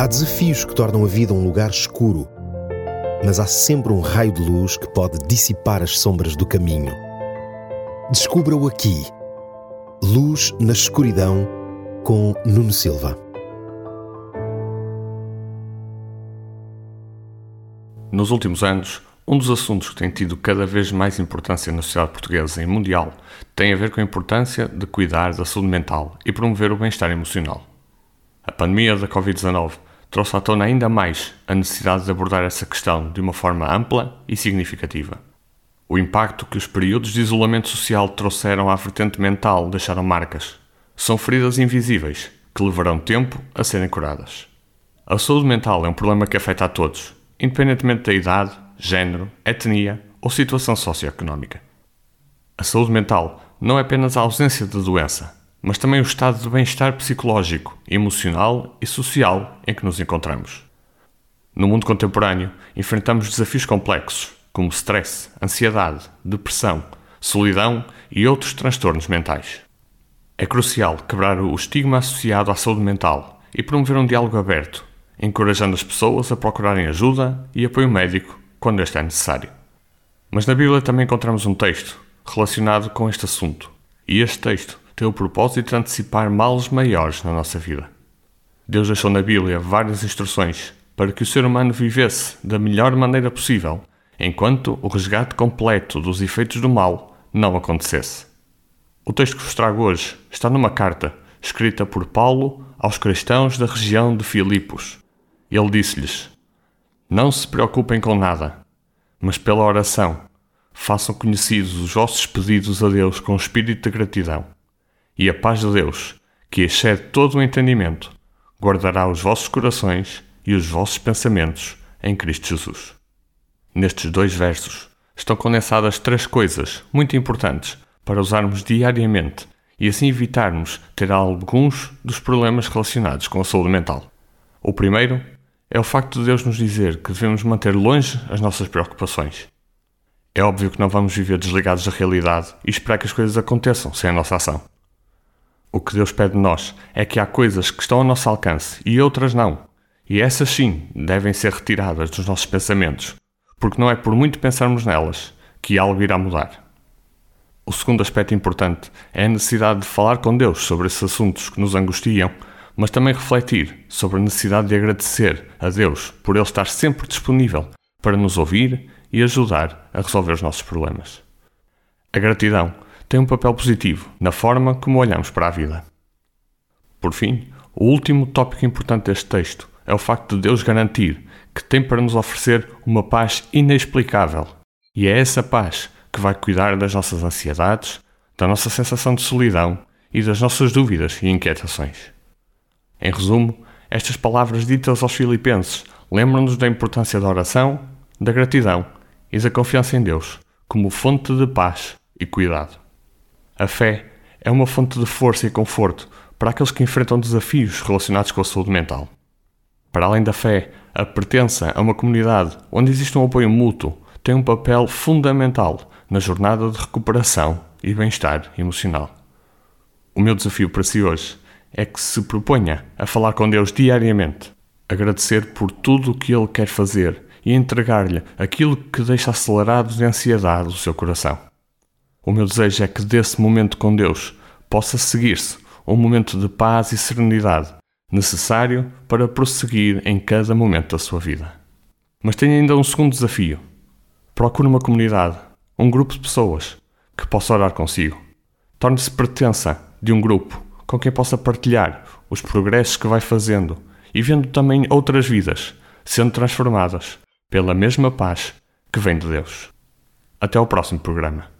Há desafios que tornam a vida um lugar escuro, mas há sempre um raio de luz que pode dissipar as sombras do caminho. Descubra-o aqui. Luz na escuridão com Nuno Silva. Nos últimos anos, um dos assuntos que tem tido cada vez mais importância na sociedade portuguesa e mundial tem a ver com a importância de cuidar da saúde mental e promover o bem-estar emocional. A pandemia da Covid-19 trouxe à tona ainda mais a necessidade de abordar essa questão de uma forma ampla e significativa. O impacto que os períodos de isolamento social trouxeram à vertente mental deixaram marcas. São feridas invisíveis que levarão tempo a serem curadas. A saúde mental é um problema que afeta a todos, independentemente da idade, género, etnia ou situação socioeconómica. A saúde mental não é apenas a ausência de doença, mas também o estado de bem-estar psicológico, emocional e social em que nos encontramos. No mundo contemporâneo, enfrentamos desafios complexos, como stress, ansiedade, depressão, solidão e outros transtornos mentais. É crucial quebrar o estigma associado à saúde mental e promover um diálogo aberto, encorajando as pessoas a procurarem ajuda e apoio médico quando este é necessário. Mas na Bíblia também encontramos um texto relacionado com este assunto, e este texto tem o propósito de antecipar males maiores na nossa vida. Deus deixou na Bíblia várias instruções para que o ser humano vivesse da melhor maneira possível, enquanto o resgate completo dos efeitos do mal não acontecesse. O texto que vos trago hoje está numa carta escrita por Paulo aos cristãos da região de Filipos. Ele disse-lhes: Não se preocupem com nada, mas pela oração façam conhecidos os vossos pedidos a Deus com espírito de gratidão e a paz de Deus, que excede todo o entendimento, guardará os vossos corações e os vossos pensamentos em Cristo Jesus. Nestes dois versos estão condensadas três coisas muito importantes para usarmos diariamente e assim evitarmos ter alguns dos problemas relacionados com a saúde mental. O primeiro é o facto de Deus nos dizer que devemos manter longe as nossas preocupações. É óbvio que não vamos viver desligados da realidade e esperar que as coisas aconteçam sem a nossa ação. O que Deus pede de nós é que há coisas que estão ao nosso alcance e outras não. E essas sim devem ser retiradas dos nossos pensamentos, porque não é por muito pensarmos nelas que algo irá mudar. O segundo aspecto importante é a necessidade de falar com Deus sobre esses assuntos que nos angustiam, mas também refletir sobre a necessidade de agradecer a Deus por Ele estar sempre disponível para nos ouvir e ajudar a resolver os nossos problemas. A gratidão tem um papel positivo na forma como olhamos para a vida. Por fim, o último tópico importante deste texto é o facto de Deus garantir que tem para nos oferecer uma paz inexplicável. E é essa paz que vai cuidar das nossas ansiedades, da nossa sensação de solidão e das nossas dúvidas e inquietações. Em resumo, estas palavras ditas aos Filipenses lembram-nos da importância da oração, da gratidão e da confiança em Deus como fonte de paz e cuidado. A fé é uma fonte de força e conforto para aqueles que enfrentam desafios relacionados com a saúde mental. Para além da fé, a pertença a uma comunidade onde existe um apoio mútuo tem um papel fundamental na jornada de recuperação e bem-estar emocional. O meu desafio para si hoje é que se proponha a falar com Deus diariamente, agradecer por tudo o que Ele quer fazer e entregar-lhe aquilo que deixa acelerado de ansiedade o seu coração. O meu desejo é que desse momento com Deus possa seguir-se um momento de paz e serenidade necessário para prosseguir em cada momento da sua vida. Mas tenho ainda um segundo desafio. Procure uma comunidade, um grupo de pessoas que possa orar consigo. Torne-se pertença de um grupo com quem possa partilhar os progressos que vai fazendo e vendo também outras vidas sendo transformadas pela mesma paz que vem de Deus. Até ao próximo programa.